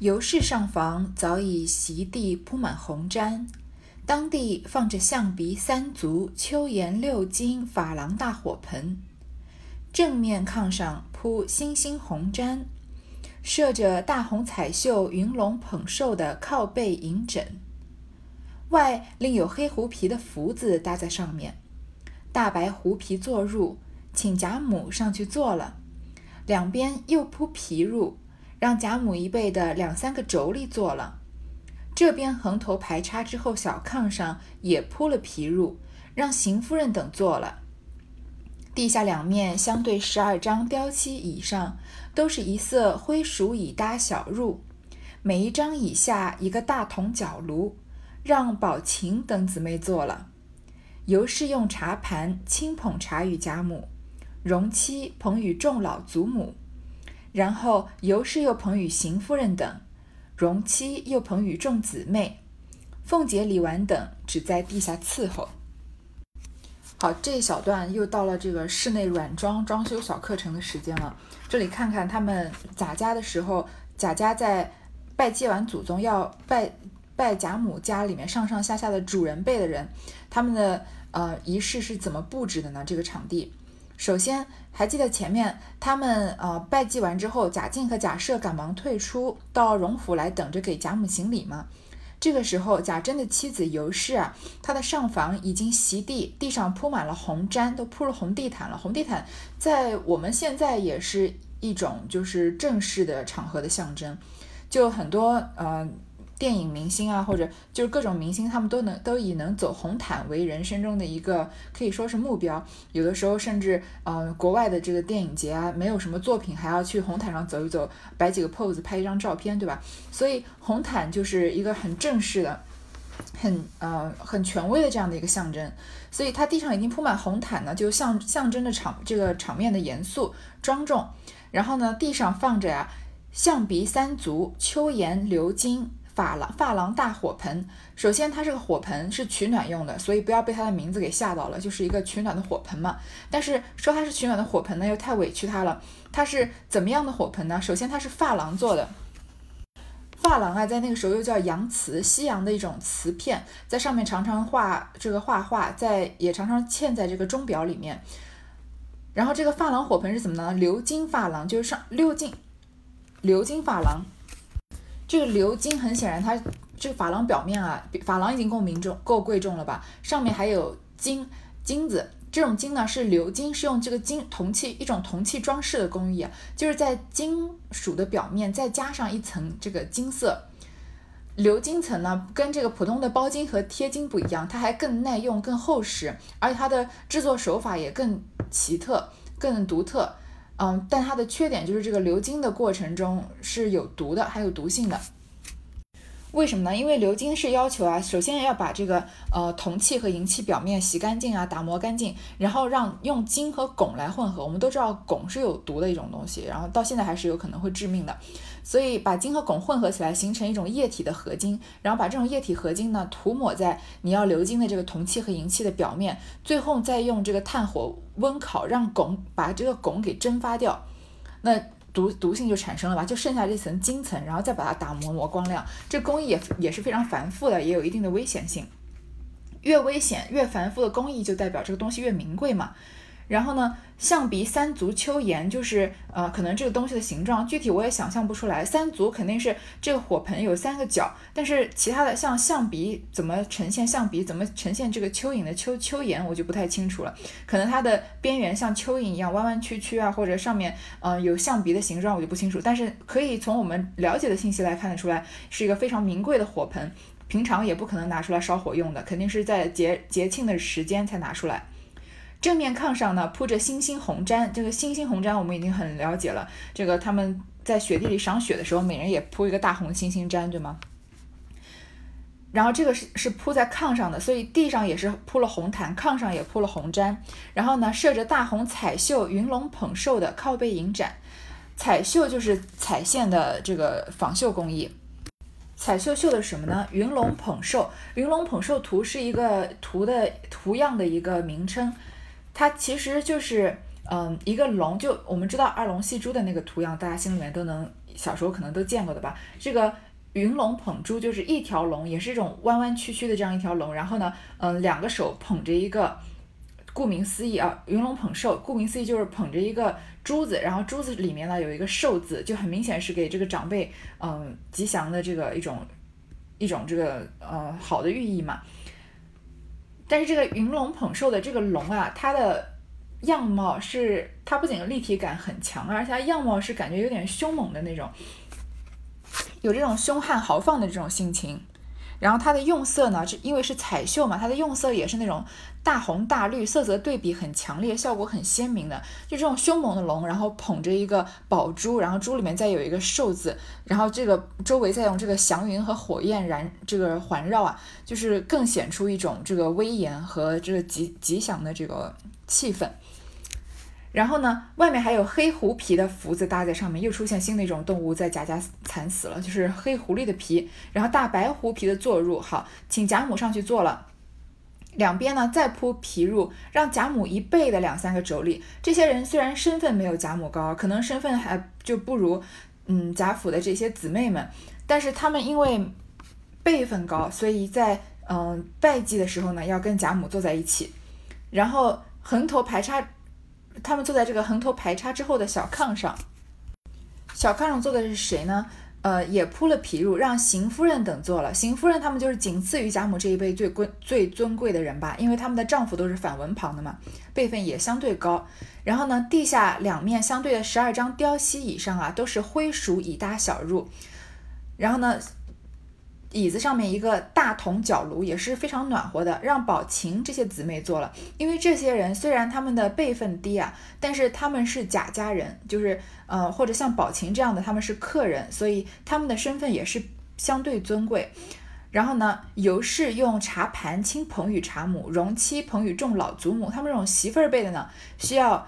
尤氏上房早已席地铺满红毡，当地放着象鼻三足、秋颜六金珐琅大火盆，正面炕上铺星星红毡，设着大红彩绣云龙捧寿的靠背银枕，外另有黑狐皮的福字搭在上面。大白狐皮坐褥，请贾母上去坐了，两边又铺皮褥，让贾母一辈的两三个妯娌坐了。这边横头排插之后，小炕上也铺了皮褥，让邢夫人等坐了。地下两面相对十二张雕漆椅上，都是一色灰鼠椅搭小褥，每一张椅下一个大铜角炉，让宝琴等姊妹坐了。尤氏用茶盘轻捧茶与贾母，荣妻捧与众老祖母，然后尤氏又捧与邢夫人等，荣妻又捧与众姊妹，凤姐、李纨等只在地下伺候。好，这一小段又到了这个室内软装装修小课程的时间了。这里看看他们贾家的时候，贾家在拜祭完祖宗要拜拜贾母家里面上上下下的主人辈的人，他们的。呃，仪式是怎么布置的呢？这个场地，首先还记得前面他们呃拜祭完之后，贾静和贾赦赶忙退出到荣府来等着给贾母行礼吗。这个时候，贾珍的妻子尤氏啊，她的上房已经席地，地上铺满了红毡，都铺了红地毯了。红地毯在我们现在也是一种就是正式的场合的象征，就很多呃。电影明星啊，或者就是各种明星，他们都能都以能走红毯为人生中的一个可以说是目标。有的时候甚至，呃，国外的这个电影节啊，没有什么作品，还要去红毯上走一走，摆几个 pose，拍一张照片，对吧？所以红毯就是一个很正式的、很呃很权威的这样的一个象征。所以它地上已经铺满红毯呢，就象象征着场这个场面的严肃庄重。然后呢，地上放着呀，象鼻三足、秋颜鎏金。珐琅珐琅大火盆，首先它这个火盆是取暖用的，所以不要被它的名字给吓到了，就是一个取暖的火盆嘛。但是说它是取暖的火盆呢，又太委屈它了。它是怎么样的火盆呢？首先它是珐琅做的，珐琅啊，在那个时候又叫洋瓷，西洋的一种瓷片，在上面常常画这个画画，在也常常嵌在这个钟表里面。然后这个珐琅火盆是怎么呢？鎏金珐琅，就是上鎏金鎏金珐琅。这个鎏金很显然，它这个珐琅表面啊，珐琅已经够名重、够贵重了吧？上面还有金金子，这种金呢是鎏金，是用这个金铜器一种铜器装饰的工艺啊，就是在金属的表面再加上一层这个金色鎏金层呢，跟这个普通的包金和贴金不一样，它还更耐用、更厚实，而且它的制作手法也更奇特、更独特。嗯，但它的缺点就是这个流经的过程中是有毒的，还有毒性的。为什么呢？因为鎏金是要求啊，首先要把这个呃铜器和银器表面洗干净啊，打磨干净，然后让用金和汞来混合。我们都知道汞是有毒的一种东西，然后到现在还是有可能会致命的。所以把金和汞混合起来，形成一种液体的合金，然后把这种液体合金呢涂抹在你要鎏金的这个铜器和银器的表面，最后再用这个炭火温烤，让汞把这个汞给蒸发掉。那毒毒性就产生了吧，就剩下这层金层，然后再把它打磨磨光亮，这工艺也也是非常繁复的，也有一定的危险性。越危险越繁复的工艺，就代表这个东西越名贵嘛。然后呢，象鼻三足秋颜，就是呃，可能这个东西的形状具体我也想象不出来。三足肯定是这个火盆有三个角，但是其他的像象鼻怎么呈现象鼻，怎么呈现这个蚯蚓的蚯蚯蚓，我就不太清楚了。可能它的边缘像蚯蚓一样弯弯曲曲啊，或者上面呃有象鼻的形状，我就不清楚。但是可以从我们了解的信息来看得出来，是一个非常名贵的火盆，平常也不可能拿出来烧火用的，肯定是在节节庆的时间才拿出来。正面炕上呢铺着星星红毡，这个星星红毡我们已经很了解了。这个他们在雪地里赏雪的时候，每人也铺一个大红星星毡，对吗？然后这个是是铺在炕上的，所以地上也是铺了红毯，炕上也铺了红毡。然后呢，设着大红彩绣云龙捧寿的靠背影盏，彩绣就是彩线的这个仿绣工艺。彩绣绣的什么呢？云龙捧寿，云龙捧寿图是一个图的图样的一个名称。它其实就是，嗯，一个龙，就我们知道二龙戏珠的那个图样，大家心里面都能小时候可能都见过的吧。这个云龙捧珠就是一条龙，也是一种弯弯曲曲的这样一条龙，然后呢，嗯，两个手捧着一个，顾名思义啊，云龙捧寿，顾名思义就是捧着一个珠子，然后珠子里面呢有一个寿字，就很明显是给这个长辈嗯吉祥的这个一种一种这个呃好的寓意嘛。但是这个云龙捧寿的这个龙啊，它的样貌是，它不仅立体感很强，而且它样貌是感觉有点凶猛的那种，有这种凶悍豪放的这种性情。然后它的用色呢，是因为是彩绣嘛，它的用色也是那种大红大绿，色泽对比很强烈，效果很鲜明的。就这种凶猛的龙，然后捧着一个宝珠，然后珠里面再有一个寿字，然后这个周围再用这个祥云和火焰燃这个环绕啊，就是更显出一种这个威严和这个吉吉祥的这个气氛。然后呢，外面还有黑狐皮的福字搭在上面，又出现新的一种动物在贾家惨死了，就是黑狐狸的皮。然后大白狐皮的坐入，好，请贾母上去坐了。两边呢再铺皮褥，让贾母一背的两三个妯娌。这些人虽然身份没有贾母高，可能身份还就不如嗯贾府的这些姊妹们，但是他们因为辈分高，所以在嗯拜祭的时候呢，要跟贾母坐在一起，然后横头排插。他们坐在这个横头排插之后的小炕上，小炕上坐的是谁呢？呃，也铺了皮褥，让邢夫人等坐了。邢夫人他们就是仅次于贾母这一辈最贵、最尊贵的人吧，因为他们的丈夫都是反文旁的嘛，辈分也相对高。然后呢，地下两面相对的十二张雕席椅上啊，都是灰鼠椅搭小褥。然后呢。椅子上面一个大铜角炉也是非常暖和的，让宝琴这些姊妹坐了。因为这些人虽然他们的辈分低啊，但是他们是贾家人，就是呃或者像宝琴这样的他们是客人，所以他们的身份也是相对尊贵。然后呢，尤氏用茶盘亲捧与茶母，容妻捧与众老祖母。他们这种媳妇儿辈的呢，需要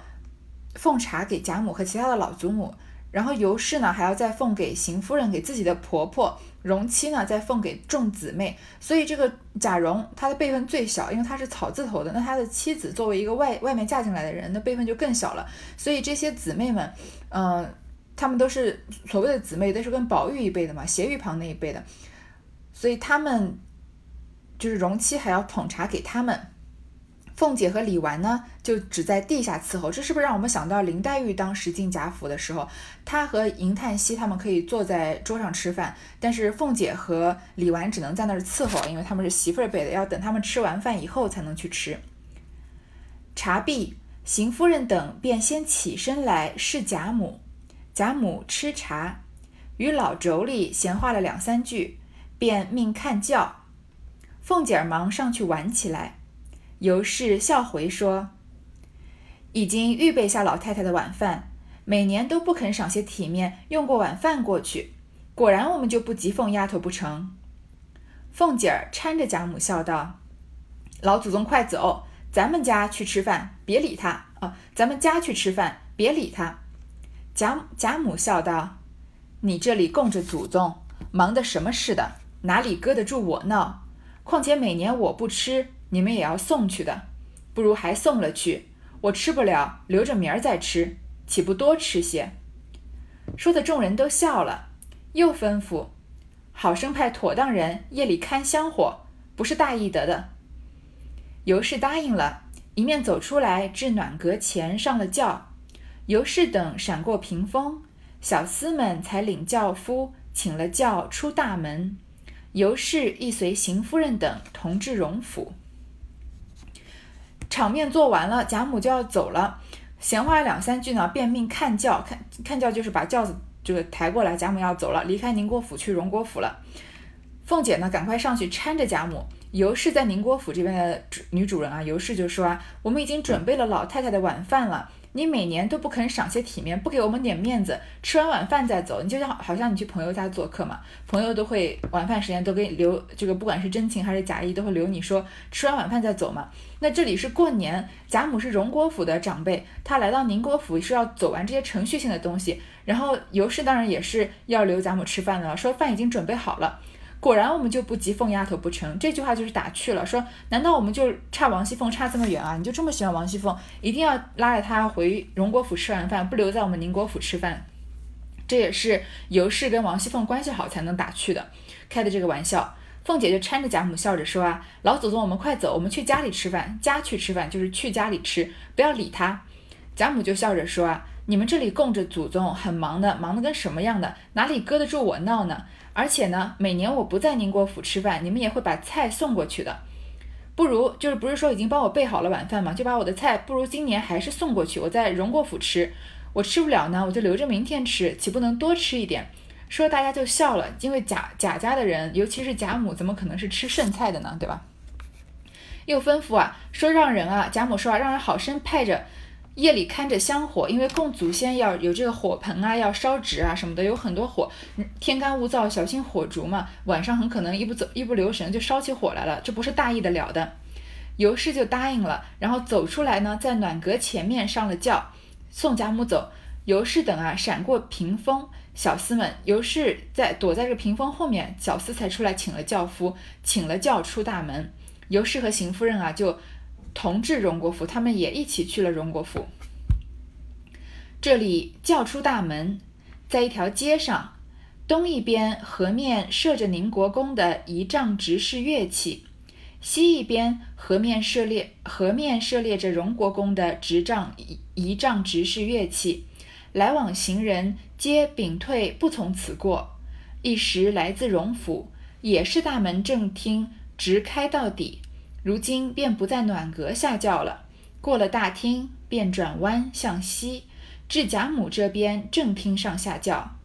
奉茶给贾母和其他的老祖母。然后尤氏呢，还要再奉给邢夫人，给自己的婆婆；荣妻呢，再奉给众姊妹。所以这个贾蓉她的辈分最小，因为她是草字头的。那她的妻子作为一个外外面嫁进来的人，那辈分就更小了。所以这些姊妹们，嗯，她们都是所谓的姊妹，都是跟宝玉一辈的嘛，斜玉旁那一辈的。所以他们就是荣妻还要捧茶给他们。凤姐和李纨呢，就只在地下伺候，这是不是让我们想到林黛玉当时进贾府的时候，她和银叹息他们可以坐在桌上吃饭，但是凤姐和李纨只能在那儿伺候，因为他们是媳妇儿辈的，要等他们吃完饭以后才能去吃。茶毕，邢夫人等便先起身来侍贾母，贾母吃茶，与老妯娌闲话了两三句，便命看轿，凤姐儿忙上去挽起来。尤氏笑回说：“已经预备下老太太的晚饭，每年都不肯赏些体面，用过晚饭过去。果然我们就不急凤丫头不成？”凤姐儿搀着贾母笑道：“老祖宗快走，咱们家去吃饭，别理他啊！咱们家去吃饭，别理他。”贾贾母笑道：“你这里供着祖宗，忙的什么似的，哪里搁得住我闹？况且每年我不吃。”你们也要送去的，不如还送了去。我吃不了，留着明儿再吃，岂不多吃些？说的众人都笑了，又吩咐好生派妥当人夜里看香火，不是大意得的。尤氏答应了，一面走出来至暖阁前上了轿。尤氏等闪过屏风，小厮们才领轿夫请了轿出大门。尤氏亦随邢夫人等同至荣府。场面做完了，贾母就要走了，闲话两三句呢，便命看轿，看看轿就是把轿子就是抬过来，贾母要走了，离开宁国府去荣国府了。凤姐呢，赶快上去搀着贾母。尤氏在宁国府这边的女主人啊，尤氏就说啊，我们已经准备了老太太的晚饭了。你每年都不肯赏些体面，不给我们点面子，吃完晚饭再走，你就像好像你去朋友家做客嘛，朋友都会晚饭时间都给你留这个，不管是真情还是假意，都会留你说吃完晚饭再走嘛。那这里是过年，贾母是荣国府的长辈，她来到宁国府是要走完这些程序性的东西，然后尤氏当然也是要留贾母吃饭的了，说饭已经准备好了。果然我们就不急凤丫头不成？这句话就是打趣了，说难道我们就差王熙凤差这么远啊？你就这么喜欢王熙凤，一定要拉着她回荣国府吃完饭，不留在我们宁国府吃饭？这也是尤氏跟王熙凤关系好才能打趣的，开的这个玩笑。凤姐就搀着贾母笑着说啊，老祖宗，我们快走，我们去家里吃饭。家去吃饭就是去家里吃，不要理他。贾母就笑着说啊，你们这里供着祖宗，很忙的，忙得跟什么样的，哪里搁得住我闹呢？而且呢，每年我不在宁国府吃饭，你们也会把菜送过去的。不如就是不是说已经帮我备好了晚饭嘛，就把我的菜不如今年还是送过去，我在荣国府吃。我吃不了呢，我就留着明天吃，岂不能多吃一点？说大家就笑了，因为贾贾家的人，尤其是贾母，怎么可能是吃剩菜的呢？对吧？又吩咐啊，说让人啊，贾母说啊，让人好生派着，夜里看着香火，因为供祖先要有这个火盆啊，要烧纸啊什么的，有很多火，天干物燥，小心火烛嘛。晚上很可能一不走一不留神就烧起火来了，这不是大意的了的。尤氏就答应了，然后走出来呢，在暖阁前面上了轿，送贾母走。尤氏等啊，闪过屏风。小厮们，尤氏在躲在这屏风后面，小厮才出来请了轿夫，请了轿出大门。尤氏和邢夫人啊，就同至荣国府，他们也一起去了荣国府。这里叫出大门，在一条街上，东一边河面设着宁国公的仪仗执事乐器，西一边河面设列河面设列着荣国公的执仗仪仪仗执事乐器。来往行人皆屏退不从此过。一时来自荣府，也是大门正厅直开到底。如今便不在暖阁下轿了，过了大厅，便转弯向西，至贾母这边正厅上下轿。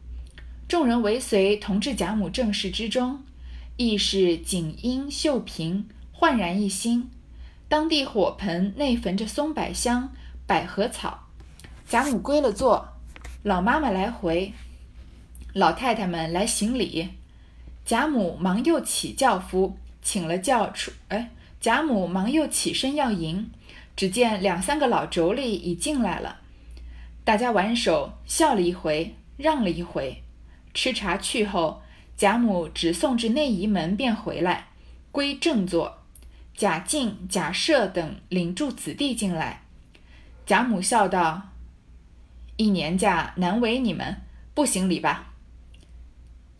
众人围随同至贾母正室之中，亦是锦衣绣屏，焕然一新。当地火盆内焚着松柏香、百合草。贾母归了座。老妈妈来回，老太太们来行礼，贾母忙又起轿夫，请了轿出。哎，贾母忙又起身要迎，只见两三个老妯娌已进来了。大家挽手笑了一回，让了一回。吃茶去后，贾母只送至内仪门便回来，归正座。贾敬、贾赦等领住子弟进来，贾母笑道。一年假难为你们，不行礼吧。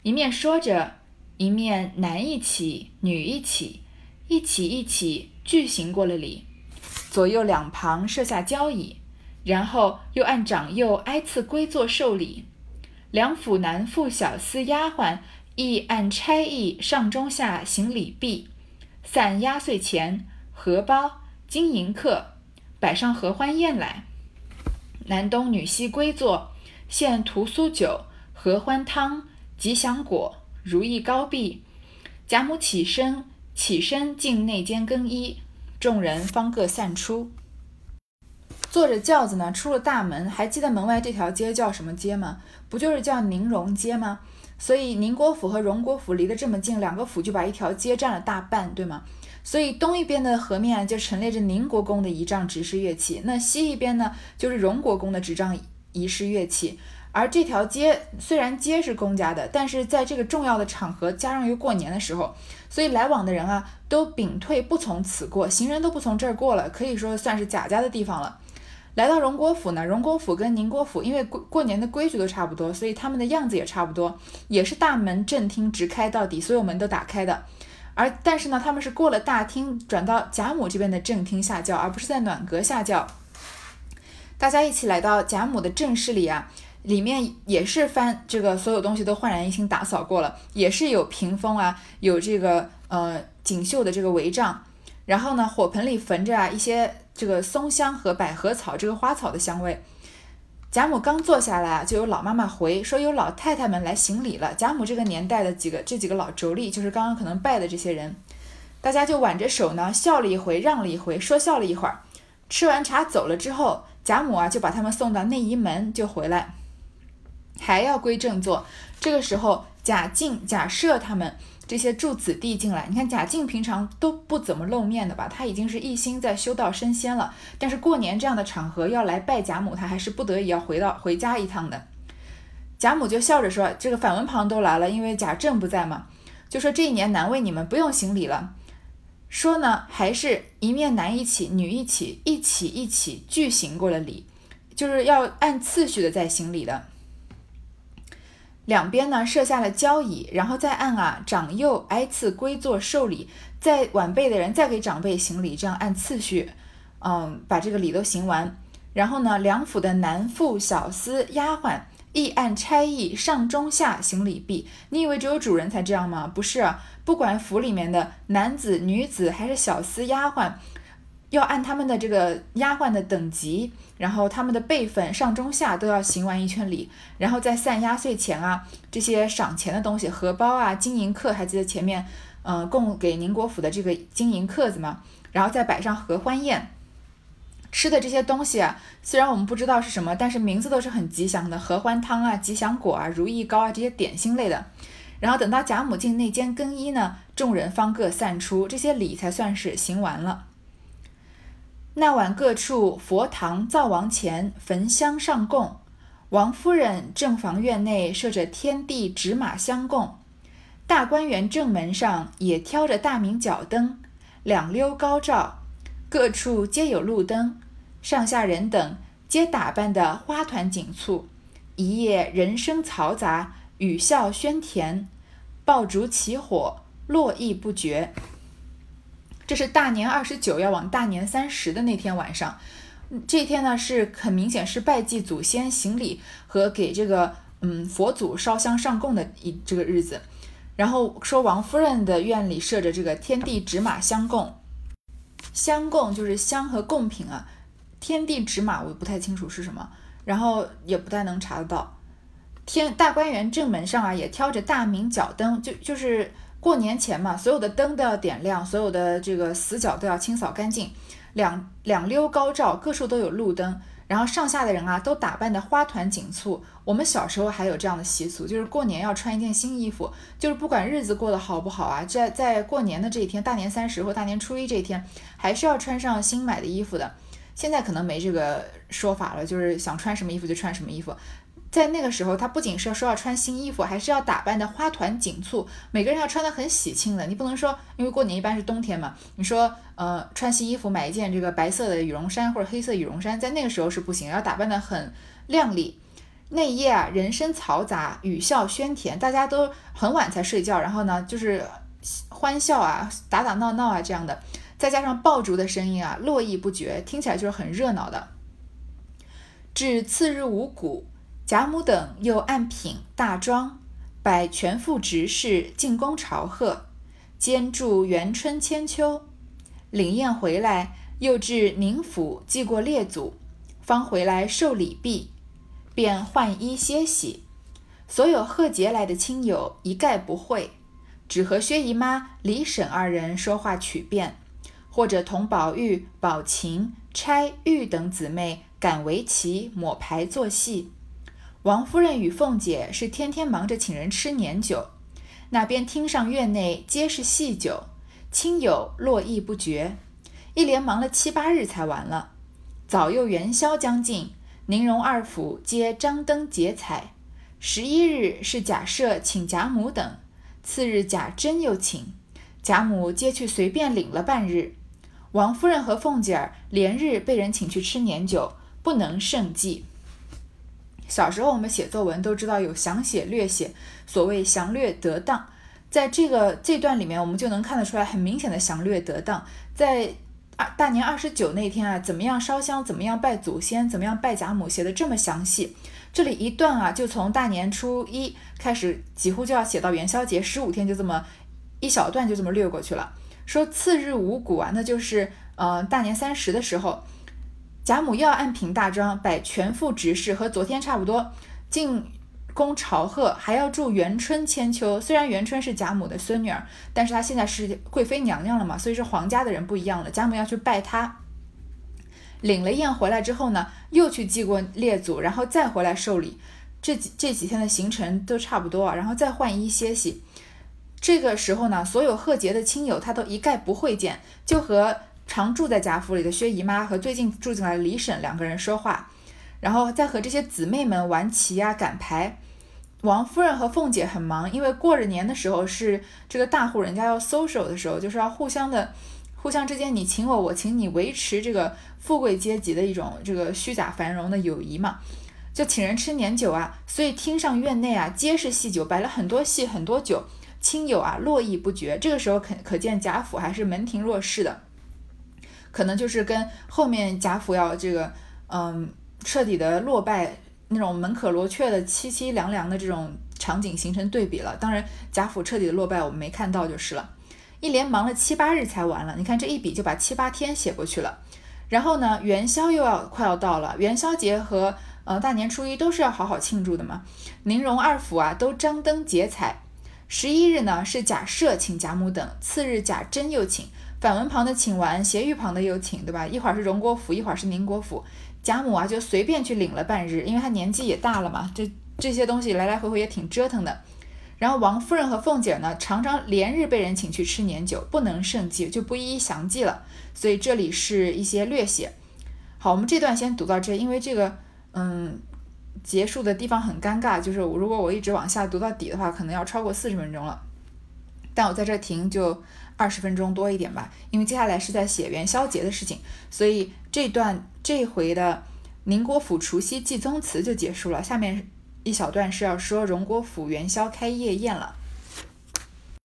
一面说着，一面男一起，女一起，一起一起俱行过了礼。左右两旁设下交椅，然后又按长幼挨次归坐受礼。两府男妇、小厮、丫鬟亦按差役上中下行礼毕，散压岁钱、荷包、金银客，摆上合欢宴来。男东女西归坐，献屠苏酒、合欢汤、吉祥果、如意糕币。贾母起身，起身进内间更衣，众人方各散出。坐着轿子呢，出了大门。还记得门外这条街叫什么街吗？不就是叫宁荣街吗？所以宁国府和荣国府离得这么近，两个府就把一条街占了大半，对吗？所以东一边的河面就陈列着宁国公的仪仗执事乐器，那西一边呢就是荣国公的执仗仪式乐器。而这条街虽然街是公家的，但是在这个重要的场合，加上又过年的时候，所以来往的人啊都屏退不从此过，行人都不从这儿过了，可以说算是贾家的地方了。来到荣国府呢，荣国府跟宁国府因为过过年的规矩都差不多，所以他们的样子也差不多，也是大门正厅直开到底，所有门都打开的。而但是呢，他们是过了大厅，转到贾母这边的正厅下轿，而不是在暖阁下轿。大家一起来到贾母的正室里啊，里面也是翻这个所有东西都焕然一新，打扫过了，也是有屏风啊，有这个呃锦绣的这个帷帐，然后呢，火盆里焚着啊一些这个松香和百合草这个花草的香味。贾母刚坐下来啊，就有老妈妈回说有老太太们来行礼了。贾母这个年代的几个这几个老妯娌，就是刚刚可能拜的这些人，大家就挽着手呢，笑了一回，让了一回，说笑了一会儿。吃完茶走了之后，贾母啊就把他们送到内仪门，就回来，还要归正坐。这个时候，贾敬、贾赦他们。这些助子弟进来，你看贾静平常都不怎么露面的吧？他已经是一心在修道升仙了，但是过年这样的场合要来拜贾母，他还是不得已要回到回家一趟的。贾母就笑着说：“这个反文旁都来了，因为贾政不在嘛，就说这一年难为你们，不用行礼了。说呢，还是一面男一起，女一起，一起一起俱行过了礼，就是要按次序的在行礼的。两边呢设下了交椅，然后再按啊长幼挨次归坐受礼，在晚辈的人再给长辈行礼，这样按次序，嗯，把这个礼都行完。然后呢，两府的男妇、小厮、丫鬟亦按差役上中下行礼毕。你以为只有主人才这样吗？不是，不管府里面的男子、女子还是小厮、丫鬟，要按他们的这个丫鬟的等级，然后他们的辈分上中下都要行完一圈礼，然后再散压岁钱啊，这些赏钱的东西，荷包啊、金银客，还记得前面嗯供给宁国府的这个金银客子吗？然后再摆上合欢宴。吃的这些东西啊，虽然我们不知道是什么，但是名字都是很吉祥的，合欢汤啊、吉祥果啊、如意糕啊这些点心类的。然后等到贾母进内间更衣呢，众人方各散出，这些礼才算是行完了。那晚各处佛堂灶王前焚香上供，王夫人正房院内设着天地纸马相供，大观园正门上也挑着大明角灯，两溜高照。各处皆有路灯，上下人等皆打扮得花团锦簇，一夜人声嘈杂，语笑喧甜，爆竹起火，络绎不绝。这是大年二十九要往大年三十的那天晚上，这天呢是很明显是拜祭祖先、行礼和给这个嗯佛祖烧香上供的一这个日子。然后说王夫人的院里设着这个天地纸马相供。香供就是香和贡品啊，天地纸马我不太清楚是什么，然后也不太能查得到。天大观园正门上啊也挑着大明角灯，就就是过年前嘛，所有的灯都要点亮，所有的这个死角都要清扫干净，两两溜高照，各处都有路灯。然后上下的人啊，都打扮的花团锦簇。我们小时候还有这样的习俗，就是过年要穿一件新衣服，就是不管日子过得好不好啊，在在过年的这一天，大年三十或大年初一这一天，还是要穿上新买的衣服的。现在可能没这个说法了，就是想穿什么衣服就穿什么衣服。在那个时候，他不仅是要说要穿新衣服，还是要打扮的花团锦簇，每个人要穿的很喜庆的。你不能说，因为过年一般是冬天嘛，你说，呃，穿新衣服买一件这个白色的羽绒衫或者黑色羽绒衫，在那个时候是不行，要打扮的很靓丽。那一夜啊，人声嘈杂，语笑喧甜，大家都很晚才睡觉，然后呢，就是欢笑啊，打打闹闹啊这样的，再加上爆竹的声音啊，络绎不绝，听起来就是很热闹的。至次日五谷。贾母等又按品大庄，摆全副执事进宫朝贺，兼祝元春千秋。领宴回来，又至宁府祭过列祖，方回来受礼毕，便换衣歇息。所有贺节来的亲友一概不会，只和薛姨妈、李婶二人说话取便，或者同宝玉、宝琴、钗、玉等姊妹赶围棋、抹牌、做戏。王夫人与凤姐是天天忙着请人吃年酒，那边厅上院内皆是细酒，亲友络绎不绝，一连忙了七八日才完了。早又元宵将近，宁荣二府皆张灯结彩。十一日是贾赦请贾母等，次日贾珍又请，贾母皆去随便领了半日。王夫人和凤姐儿连日被人请去吃年酒，不能胜计。小时候我们写作文都知道有详写略写，所谓详略得当，在这个这段里面我们就能看得出来很明显的详略得当。在二大年二十九那天啊，怎么样烧香，怎么样拜祖先，怎么样拜贾母，写的这么详细。这里一段啊，就从大年初一开始，几乎就要写到元宵节十五天，就这么一小段就这么略过去了。说次日五谷啊，那就是呃大年三十的时候。贾母又要按平大庄，摆全副执事，和昨天差不多。进宫朝贺，还要祝元春千秋。虽然元春是贾母的孙女儿，但是她现在是贵妃娘娘了嘛，所以说皇家的人不一样了。贾母要去拜她，领了宴回来之后呢，又去祭过列祖，然后再回来受礼。这几这几天的行程都差不多啊，然后再换衣歇息。这个时候呢，所有贺节的亲友他都一概不会见，就和。常住在贾府里的薛姨妈和最近住进来的李婶两个人说话，然后再和这些姊妹们玩棋呀、赶牌。王夫人和凤姐很忙，因为过着年的时候是这个大户人家要 social 的时候，就是要互相的、互相之间你请我，我请你，维持这个富贵阶级的一种这个虚假繁荣的友谊嘛。就请人吃年酒啊，所以厅上院内啊皆是戏酒，摆了很多戏很多酒，亲友啊络绎不绝。这个时候可可见贾府还是门庭若市的，可能就是跟后面贾府要这个嗯彻底的落败那种门可罗雀的凄凄凉凉的这种场景形成对比了。当然贾府彻底的落败我们没看到就是了，一连忙了七八日才完了。你看这一笔就把七八天写过去了。然后呢，元宵又要快要到了，元宵节和呃大年初一都是要好好庆祝的嘛。宁荣二府啊都张灯结彩。十一日呢是贾赦请贾母等，次日贾珍又请，反文旁的请完，斜玉旁的又请，对吧？一会儿是荣国府，一会儿是宁国府。贾母啊就随便去领了半日，因为她年纪也大了嘛，这这些东西来来回回也挺折腾的。然后王夫人和凤姐呢，常常连日被人请去吃年酒，不能胜记，就不一一详记了。所以这里是一些略写。好，我们这段先读到这，因为这个，嗯，结束的地方很尴尬，就是如果我一直往下读到底的话，可能要超过四十分钟了。但我在这停就二十分钟多一点吧，因为接下来是在写元宵节的事情，所以这段这回的宁国府除夕祭宗祠就结束了。下面。一小段是要说荣国府元宵开夜宴了。